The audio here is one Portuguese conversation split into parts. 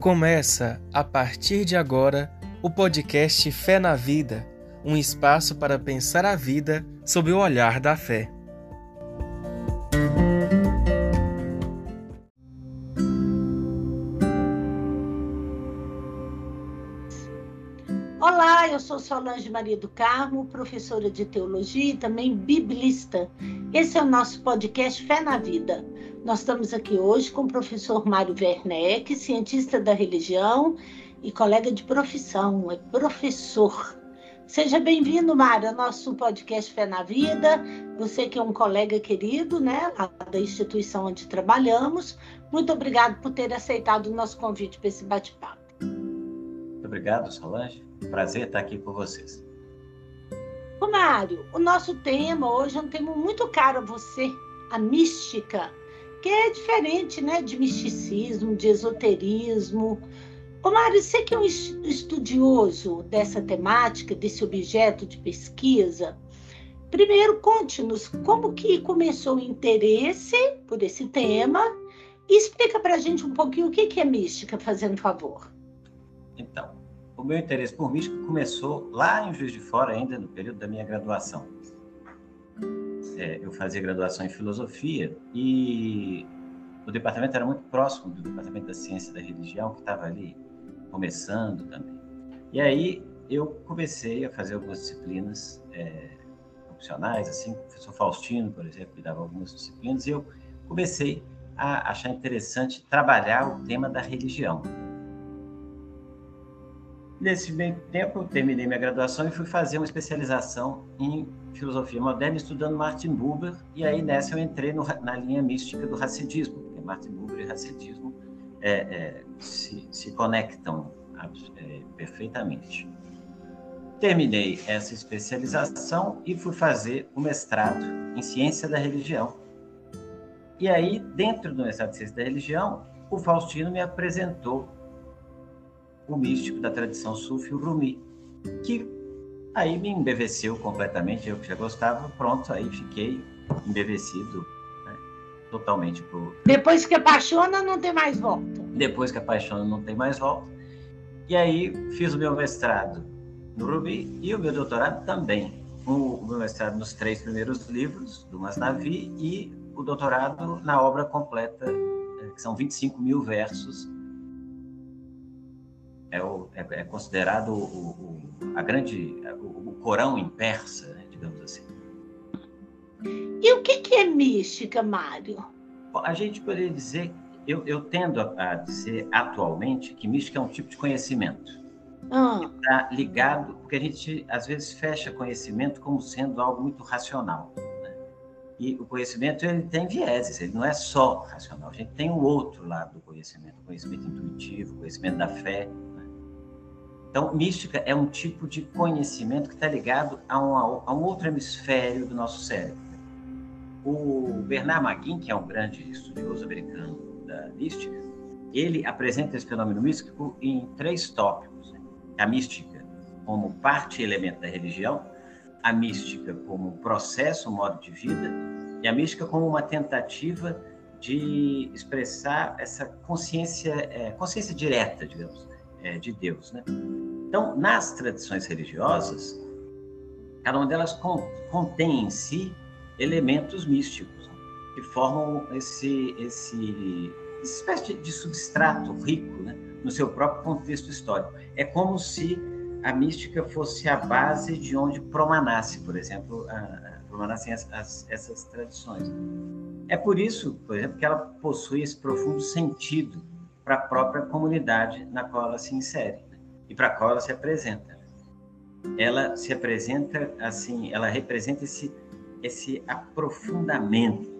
Começa, a partir de agora, o podcast Fé na Vida um espaço para pensar a vida sob o olhar da fé. Olá, eu sou Solange Maria do Carmo, professora de teologia e também biblista. Esse é o nosso podcast Fé na Vida. Nós estamos aqui hoje com o professor Mário Werneck, cientista da religião e colega de profissão, é professor. Seja bem-vindo, Mário, ao nosso podcast Fé na Vida. Você que é um colega querido, né, da instituição onde trabalhamos. Muito obrigado por ter aceitado o nosso convite para esse bate-papo. Muito obrigado, Solange. Prazer estar aqui com vocês. Ô, Mário, o nosso tema hoje é um tema muito caro a você, a mística, que é diferente, né, de misticismo, de esoterismo, Ô Mário, você que é um estudioso dessa temática, desse objeto de pesquisa, primeiro conte-nos como que começou o interesse por esse tema e explica para a gente um pouquinho o que é mística, fazendo favor. Então, o meu interesse por mística começou lá em Juiz de Fora, ainda no período da minha graduação. É, eu fazia graduação em filosofia e o departamento era muito próximo do departamento da ciência da religião, que estava ali começando também. E aí eu comecei a fazer algumas disciplinas é, opcionais, assim, o professor Faustino, por exemplo, me dava algumas disciplinas, e eu comecei a achar interessante trabalhar o tema da religião. Nesse meio tempo, eu terminei minha graduação e fui fazer uma especialização em filosofia moderna, estudando Martin Buber, e aí nessa eu entrei no, na linha mística do racidismo, porque Martin Buber e racidismo é, é, se, se, conectam é, perfeitamente. Terminei essa especialização e fui fazer o mestrado em ciência da religião. E aí, dentro do mestrado em ciência da religião, o Faustino me apresentou o místico da tradição sufi, o Rumi, que aí me embeveceu completamente, eu que já gostava, pronto, aí fiquei embevecido totalmente pro. Depois que apaixona, não tem mais volta. Depois que apaixona, não tem mais volta. E aí fiz o meu mestrado no Rubi e o meu doutorado também. O, meu mestrado nos três primeiros livros do Masnavi e o doutorado na obra completa, eh, que são 25 mil versos. É, o, é, é considerado o, o, a grande, o, Corão em persa, né, digamos assim. E o que, que é mística, Mário? A gente poderia dizer, eu, eu tendo a, a, dizer atualmente que mística é um tipo de conhecimento. Ah. Está ligado, porque a gente às vezes fecha conhecimento como sendo algo muito racional. Né? E o conhecimento ele tem vieses, ele não é só racional. A gente tem o um outro lado do conhecimento, conhecimento intuitivo, conhecimento da fé. Então, mística é um tipo de conhecimento que está ligado a, uma, a um outro hemisfério do nosso cérebro o Bernard Maguin, que é um grande estudioso americano da mística, ele apresenta esse fenômeno místico em três tópicos: né? a mística como parte e elemento da religião, a mística como processo, modo de vida, e a mística como uma tentativa de expressar essa consciência, é, consciência direta, digamos, é, de Deus. Né? Então, nas tradições religiosas, cada uma delas contém em si elementos místicos que formam esse, esse espécie de substrato rico né, no seu próprio contexto histórico. É como se a mística fosse a base de onde promanasse, por exemplo, a, a, promanassem as, as, essas tradições. É por isso, por exemplo, que ela possui esse profundo sentido para a própria comunidade na qual ela se insere e para qual ela se apresenta. Ela se apresenta assim, ela representa esse esse aprofundamento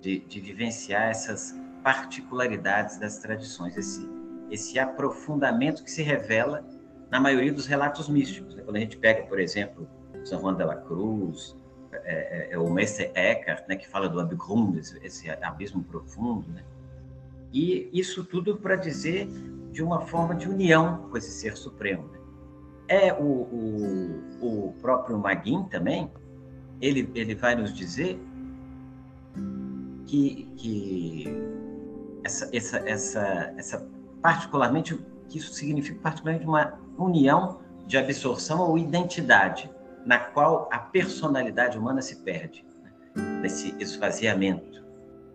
de, de vivenciar essas particularidades das tradições, esse, esse aprofundamento que se revela na maioria dos relatos místicos. Né? Quando a gente pega, por exemplo, São Juan de la Cruz, é, é, é o Mestre Eckhart, né, que fala do Abgrund, esse, esse abismo profundo, né? e isso tudo para dizer de uma forma de união com esse Ser Supremo. Né? É o, o, o próprio Maguin também, ele, ele vai nos dizer que, que essa, essa, essa, essa particularmente, que isso significa particularmente uma união de absorção ou identidade, na qual a personalidade humana se perde, né? nesse esvaziamento.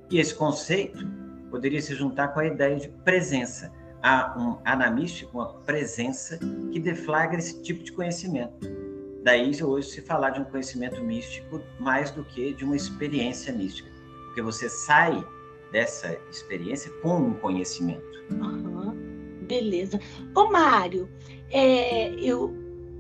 E esse conceito poderia se juntar com a ideia de presença. Há, um, há na mística uma presença que deflagra esse tipo de conhecimento. Daí hoje se falar de um conhecimento místico mais do que de uma experiência mística, porque você sai dessa experiência com um conhecimento. Uhum. Beleza. Ô Mário, é, eu,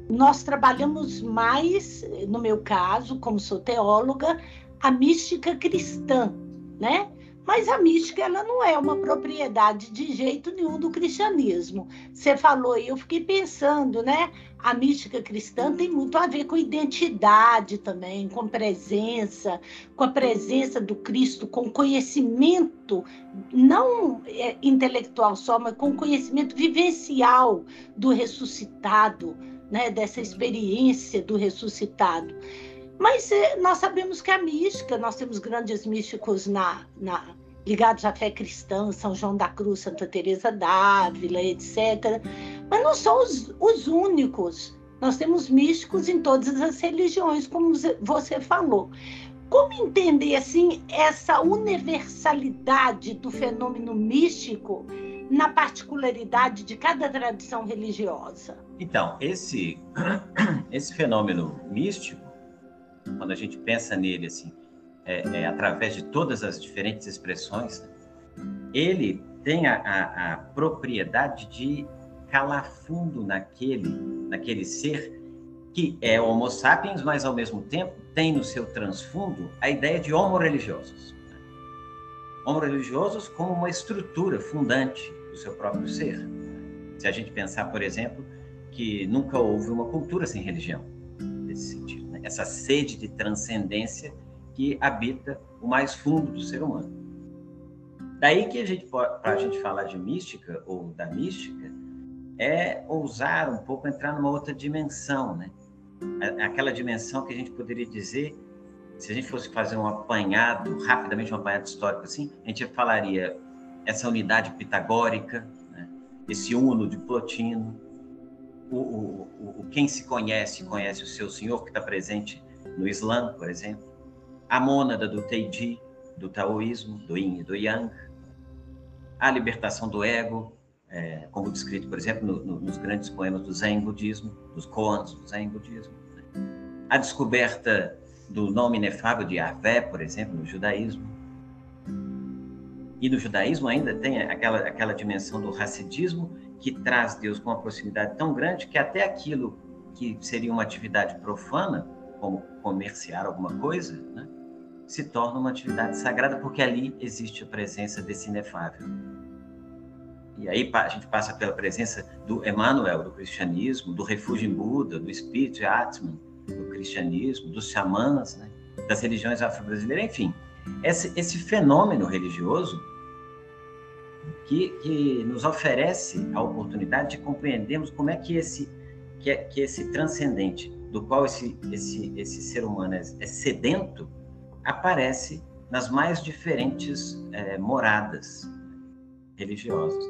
nós trabalhamos mais, no meu caso, como sou teóloga, a mística cristã, né? Mas a mística ela não é uma propriedade de jeito nenhum do cristianismo. Você falou e eu fiquei pensando, né? A mística cristã tem muito a ver com identidade também, com presença, com a presença do Cristo, com conhecimento não é, intelectual só, mas com conhecimento vivencial do ressuscitado, né? Dessa experiência do ressuscitado. Mas é, nós sabemos que a mística, nós temos grandes místicos na, na, ligados à fé cristã, São João da Cruz, Santa Teresa d'Ávila, etc. Mas não são os, os únicos. Nós temos místicos em todas as religiões, como você falou. Como entender assim essa universalidade do fenômeno místico na particularidade de cada tradição religiosa? Então, esse esse fenômeno místico quando a gente pensa nele assim, é, é, através de todas as diferentes expressões, ele tem a, a, a, propriedade de calar fundo naquele, naquele ser que é Homo sapiens, mas ao mesmo tempo tem no seu transfundo a ideia de homo religiosos. Homo religiosos como uma estrutura fundante do seu próprio ser. Se a gente pensar, por exemplo, que nunca houve uma cultura sem religião, nesse sentido essa sede de transcendência que habita o mais fundo do ser humano. Daí que a gente para a gente falar de mística ou da mística é ousar um pouco entrar numa outra dimensão, né? Aquela dimensão que a gente poderia dizer, se a gente fosse fazer um apanhado, rapidamente um apanhado histórico assim, a gente falaria essa unidade pitagórica, né? esse uno de Plotino, o, o, quem se conhece, conhece o seu senhor, que está presente no Islã, por exemplo, a mônada do Teiji, do taoísmo, do yin e do yang, a libertação do ego, é, como descrito, por exemplo, no, no, nos grandes poemas do Zen budismo, dos koans do Zen budismo, né? a descoberta do nome inefável de Yahvé, por exemplo, no judaísmo. E no judaísmo ainda tem aquela, aquela dimensão do racidismo que traz Deus com uma proximidade tão grande que até aquilo que seria uma atividade profana, como comerciar alguma coisa, né, se torna uma atividade sagrada porque ali existe a presença desse inefável. E aí a gente passa pela presença do Emmanuel, do cristianismo, do refúgio em Buda, do espírito Atman, do cristianismo, dos xamãs, né, das religiões afro-brasileiras, enfim. Esse, esse fenômeno religioso que, que nos oferece a oportunidade de compreendermos como é que esse, que, é, que esse transcendente, do qual esse, esse, esse ser humano é, é sedento, aparece nas mais diferentes é, moradas religiosas.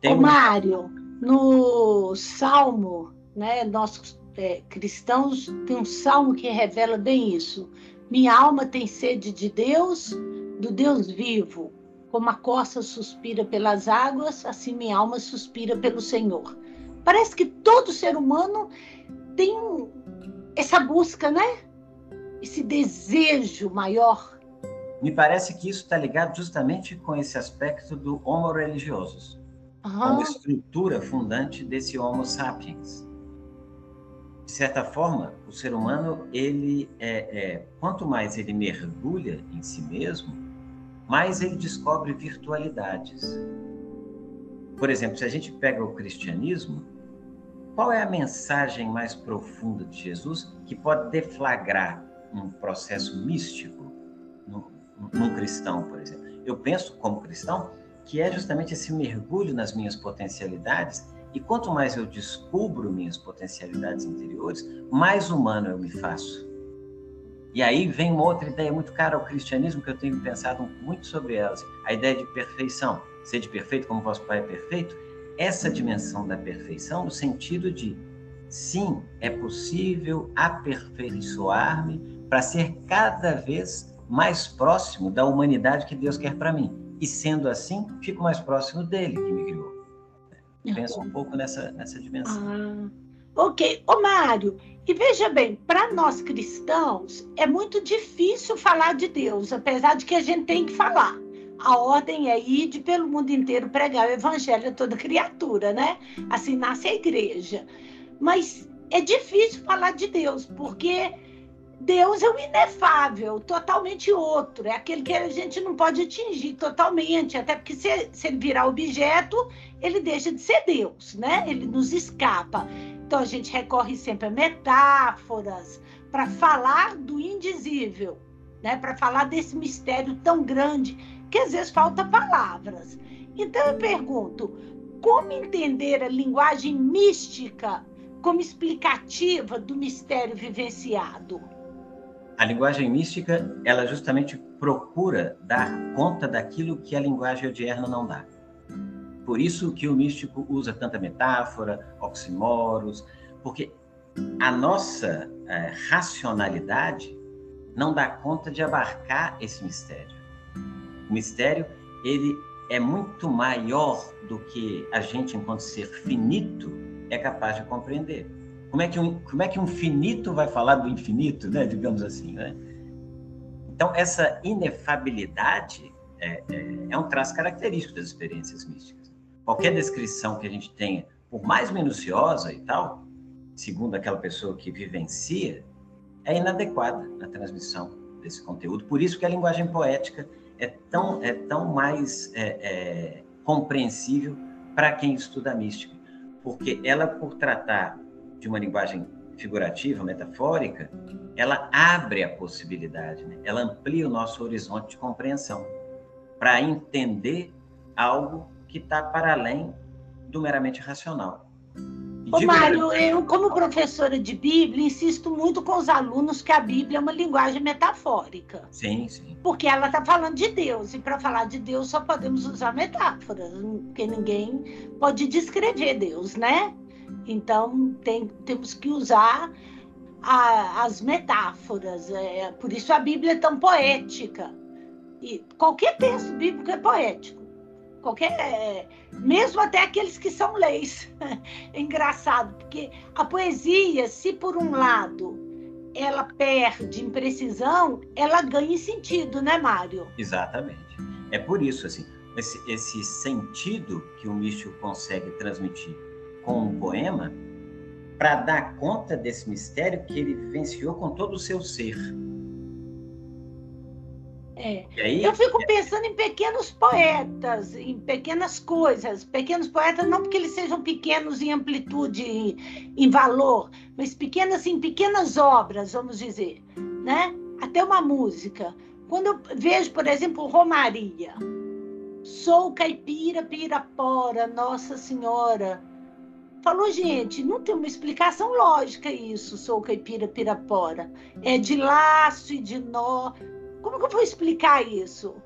Tem Ô, Mário, no Salmo, né, nós é, cristãos tem um salmo que revela bem isso. Minha alma tem sede de Deus, do Deus vivo. Como a corça suspira pelas águas, assim minha alma suspira pelo Senhor. Parece que todo ser humano tem essa busca, né? Esse desejo maior. Me parece que isso está ligado justamente com esse aspecto do homo religioso, uhum. como estrutura fundante desse homo sapiens. De certa forma, o ser humano, ele é, é quanto mais ele mergulha em si mesmo, mais ele descobre virtualidades. Por exemplo, se a gente pega o cristianismo, qual é a mensagem mais profunda de Jesus que pode deflagrar um processo místico num, cristão, por exemplo? Eu penso, como cristão, que é justamente esse mergulho nas minhas potencialidades e quanto mais eu descubro minhas potencialidades interiores, mais humano eu me faço. E aí vem uma outra ideia muito cara ao cristianismo que eu tenho pensado muito sobre ela, a ideia de perfeição. sede perfeito como vosso Pai é perfeito, essa dimensão da perfeição no sentido de sim, é possível aperfeiçoar-me para ser cada vez mais próximo da humanidade que Deus quer para mim. E sendo assim, fico mais próximo dele que me criou. Penso um pouco nessa, nessa dimensão. Ah, ok. Ô, Mário, e veja bem, para nós cristãos, é muito difícil falar de Deus, apesar de que a gente tem que falar. A ordem é ir pelo mundo inteiro pregar o evangelho a toda criatura, né? Assim nasce a igreja. Mas é difícil falar de Deus, porque Deus é o inefável, totalmente outro, é aquele que a gente não pode atingir totalmente, até porque se, se, ele virar objeto, ele deixa de ser Deus, né? Ele nos escapa. Então a gente recorre sempre a metáforas para falar do indizível, né? Para falar desse mistério tão grande que às vezes falta palavras. Então eu pergunto, como entender a linguagem mística como explicativa do mistério vivenciado? A linguagem mística, ela justamente procura dar conta daquilo que a linguagem odierna não dá. Por isso que o místico usa tanta metáfora, oxímoros, porque a nossa é, racionalidade não dá conta de abarcar esse mistério. O mistério, ele é muito maior do que a gente, enquanto ser finito, é capaz de compreender. Como é que um, como é que um finito vai falar do infinito, né? digamos assim? Né? Então, essa inefabilidade é, é, é um traço característico das experiências místicas. Qualquer descrição que a gente tenha, por mais minuciosa e tal, segundo aquela pessoa que vivencia, é inadequada na transmissão desse conteúdo. Por isso que a linguagem poética é tão, é tão mais é, é, compreensível para quem estuda a mística, porque ela, por tratar de uma linguagem figurativa, metafórica, ela abre a possibilidade, né? ela amplia o nosso horizonte de compreensão para entender algo que está para além do meramente racional. Ô, Mário, eu, como professora de Bíblia, insisto muito com os alunos que a Bíblia é uma linguagem metafórica. Sim, sim. Porque ela está falando de Deus, e para falar de Deus só podemos usar metáforas, porque ninguém pode descrever Deus, né? Então, tem, temos que usar a, as metáforas. É, por isso a Bíblia é tão poética. E qualquer texto bíblico é poético. Qualquer, mesmo até aqueles que são leis. É engraçado, porque a poesia, se por um lado ela perde em precisão, ela ganha em sentido, né, Mário? Exatamente. É por isso, assim, esse, esse sentido que o místico consegue transmitir com um poema para dar conta desse mistério que ele vivenciou com todo o seu ser. É. Aí, eu fico pensando em pequenos poetas, em pequenas coisas. Pequenos poetas, não porque eles sejam pequenos em amplitude, em, em valor, mas pequenas em pequenas obras, vamos dizer, né? Até uma música. Quando eu vejo, por exemplo, Romaria, sou caipira, pirapora, Nossa Senhora, Falou, gente, não tem uma explicação lógica isso, sou caipira pirapora. É de laço e de nó. Como que eu vou explicar isso?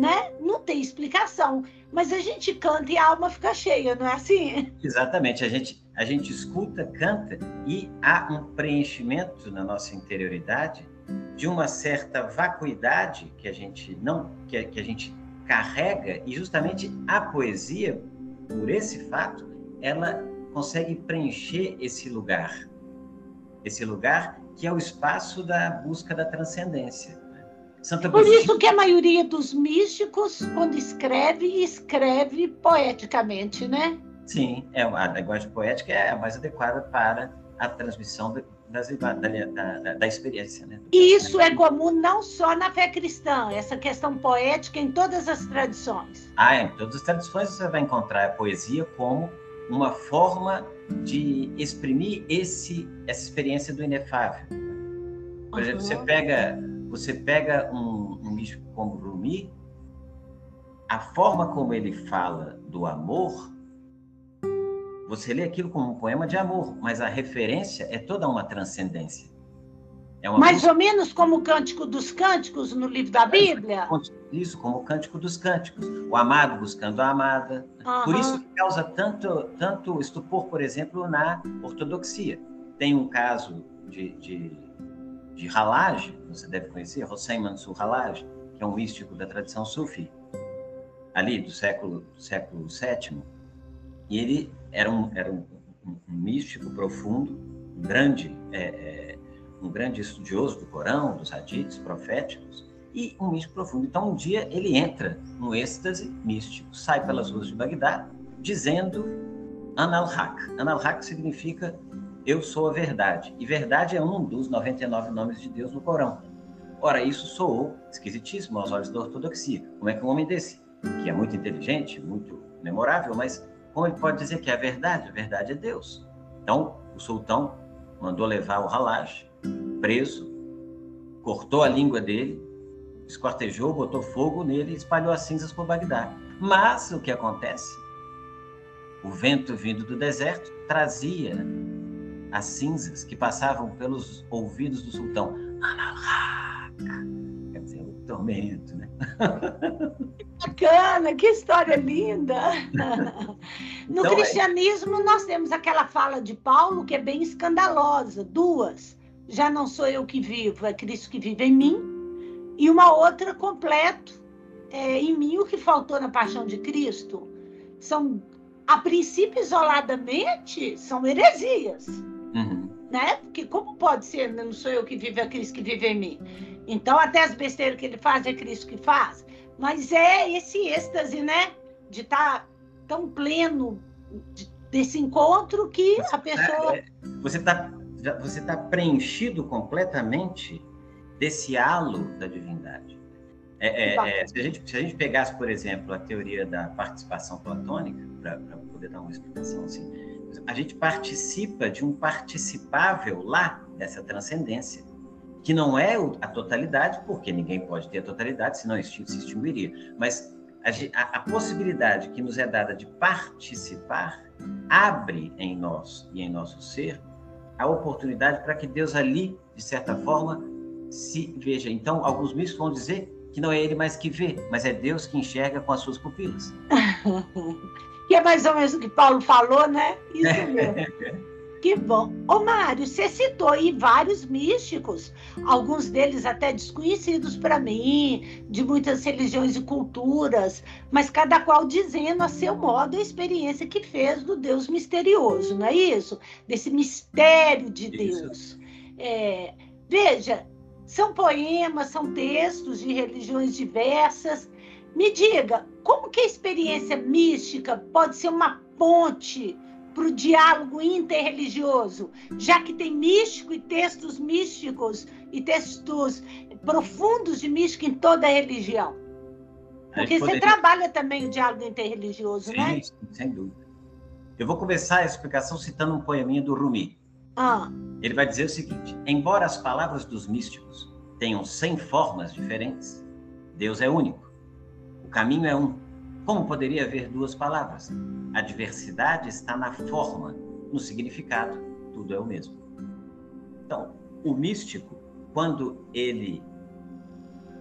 Né? Não tem explicação. Mas a gente canta e a alma fica cheia, não é assim? Exatamente. A gente, a gente escuta, canta e há um preenchimento na nossa interioridade de uma certa vacuidade que a gente não que, que a gente carrega e justamente a poesia por esse fato ela consegue preencher esse lugar. Esse lugar que é o espaço da busca da transcendência. Santa Por isso que a maioria dos místicos, quando escreve, escreve poeticamente, né? Sim, é, a linguagem poética é a mais adequada para a transmissão das, da, da, da, experiência. Né? E isso é comum não só na fé cristã, essa questão poética em todas as tradições. Ah, é, em todas as tradições você vai encontrar a poesia como uma forma de exprimir esse essa experiência do inefável. Por exemplo, você pega você pega um, um místico como Rumi, a forma como ele fala do amor, você lê aquilo como um poema de amor, mas a referência é toda uma transcendência. É uma Mais música... ou menos como o Cântico dos Cânticos no livro da Bíblia? isso como o Cântico dos Cânticos, o amado buscando a amada. Uhum. Por isso causa tanto, tanto estupor, por exemplo, na ortodoxia. Tem um caso de, de, de Halaj, você deve conhecer, Hossein Mansur Halaj, que é um místico da tradição sufi, ali do século, século VII. E ele era um, era um, um místico profundo, um grande, é, é, um grande estudioso do Corão, dos hadiths proféticos, e um místico profundo. Então, um dia ele entra no êxtase místico, sai pelas ruas de Bagdá, dizendo Anal-Haq. Anal-Haq significa eu sou a verdade. E verdade é um dos 99 nomes de Deus no Corão. Ora, isso soou esquisitíssimo aos olhos da ortodoxia. Como é que um homem desse, que é muito inteligente, muito memorável, mas como ele pode dizer que é a verdade? A verdade é Deus. Então, o sultão mandou levar o Halaj preso, cortou a língua dele, esquartejou, botou fogo nele e espalhou as cinzas por Bagdá. Mas o que acontece? O vento vindo do deserto trazia as cinzas que passavam pelos ouvidos do sultão. Quer dizer, o tormento, né? Bacana, que história linda! No então, é cristianismo, é... nós temos aquela fala de Paulo que é bem escandalosa, duas. Já não sou eu que vivo, é Cristo que vive em mim e uma outra completo é, em mim o que faltou na paixão de Cristo. São, a princípio, isoladamente, são heresias. Uhum. Né? Porque como pode ser, não sou eu que vivo, é Cristo que vive em mim. Então, até as besteiras que ele faz, é Cristo que faz. Mas é esse êxtase, né? De estar tá tão pleno de, desse encontro que você a pessoa... Tá, você está você tá preenchido completamente desse halo da divindade. É, é, é, se, a gente, se a gente pegasse, por exemplo, a teoria da participação platônica, para poder dar uma explicação assim, a gente participa de um participável lá dessa transcendência, que não é a totalidade, porque ninguém pode ter a totalidade, senão se extinguiria. Mas a, a possibilidade que nos é dada de participar abre em nós e em nosso ser a oportunidade para que Deus ali, de certa forma, se veja. Então, alguns místicos vão dizer que não é ele mais que vê, mas é Deus que enxerga com as suas pupilas. que é mais ou menos o que Paulo falou, né? Isso mesmo. Que bom. Ô, Mário, você citou aí vários místicos, alguns deles até desconhecidos para mim, de muitas religiões e culturas, mas cada qual dizendo a seu modo a experiência que fez do Deus misterioso, não é isso? Desse mistério de Deus. É, veja, são poemas, são textos de religiões diversas. Me diga, como que a experiência mística pode ser uma ponte para o diálogo interreligioso, já que tem místico e textos místicos e textos profundos de mística em toda a religião? Porque poderia... você trabalha também o diálogo interreligioso, sim, né? Sim, sem dúvida. Eu vou começar a explicação citando um poeminha do Rumi. Ah. Ele vai dizer o seguinte: embora as palavras dos místicos tenham cem formas diferentes, Deus é único. Caminho é um. Como poderia haver duas palavras? A diversidade está na forma, no significado, tudo é o mesmo. Então, o místico, quando ele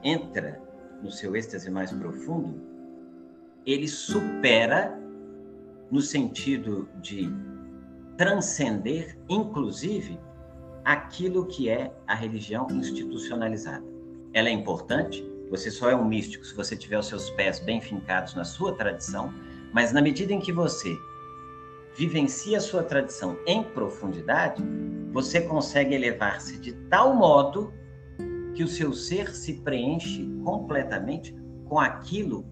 entra no seu êxtase mais profundo, ele supera no sentido de transcender, inclusive, aquilo que é a religião institucionalizada. Ela é importante, você só é um místico se você tiver os seus pés bem fincados na sua tradição, mas na medida em que você vivencia a sua tradição em profundidade, você consegue elevar-se de tal modo que o seu ser se preenche completamente com aquilo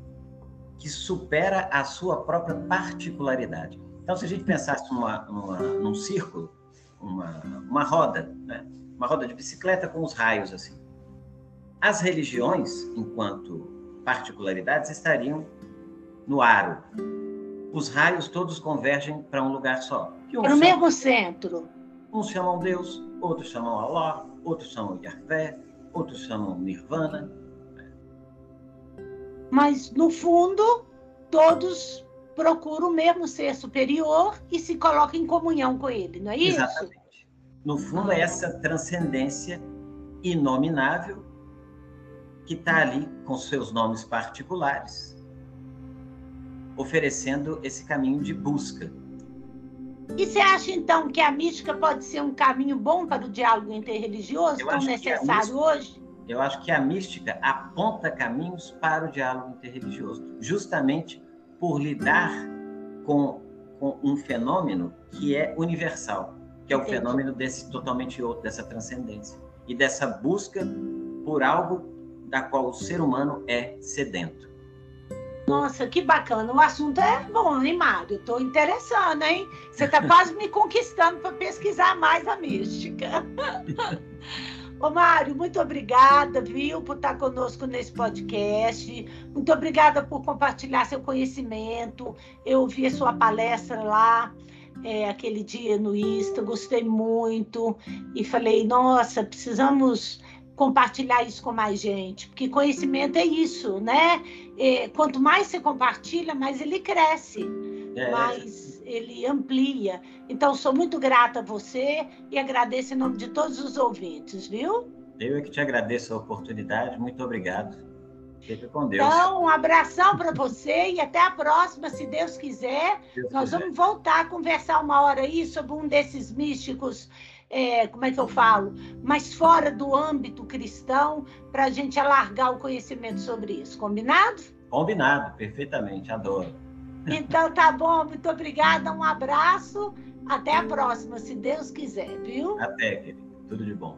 que supera a sua própria particularidade. Então, se a gente pensasse numa, numa, num círculo, uma, uma roda, né? uma roda de bicicleta com os raios assim. As religiões, enquanto particularidades, estariam no aro. Os raios todos convergem para um lugar só. Um para o mesmo centro. Uns chamam Deus, outros chamam Allah, outros chamam Yahvé, outros chamam Nirvana. Mas, no fundo, todos procura o mesmo ser superior e se coloca em comunhão com ele, não é isso? Exatamente. No fundo, é essa transcendência inominável que está ali com seus nomes particulares, oferecendo esse caminho de busca. E você acha, então, que a mística pode ser um caminho bom para o diálogo interreligioso, tão necessário hoje? Eu acho que a mística aponta caminhos para o diálogo interreligioso, justamente por lidar com, com um fenômeno que é universal, que é o Entendi. fenômeno desse totalmente outro, dessa transcendência e dessa busca por algo da qual o ser humano é sedento. Nossa, que bacana. O assunto é bom, animado. Estou interessando, hein? Você está quase me conquistando para pesquisar mais a mística. Ô, Mário, muito obrigada, viu, por estar conosco nesse podcast. Muito obrigada por compartilhar seu conhecimento. Eu vi a sua palestra lá. É, aquele dia no Insta, gostei muito e falei, nossa, precisamos compartilhar isso com mais gente, porque conhecimento é isso, né? É, quanto mais você compartilha, mais ele cresce, é. mais ele amplia. Então, sou muito grata a você e agradeço em nome de todos os ouvintes, viu? Eu é que te agradeço a oportunidade, muito obrigado. Fica com Deus. Então, um abração para você e até a próxima, se Deus quiser. Deus Nós quiser. vamos voltar a conversar uma hora aí sobre um desses místicos é, como é que eu falo, mais fora do âmbito cristão, para a gente alargar o conhecimento sobre isso. Combinado? Combinado, perfeitamente, adoro. Então tá bom, muito obrigada, um abraço, até a próxima, se Deus quiser, viu? Até, querido, tudo de bom.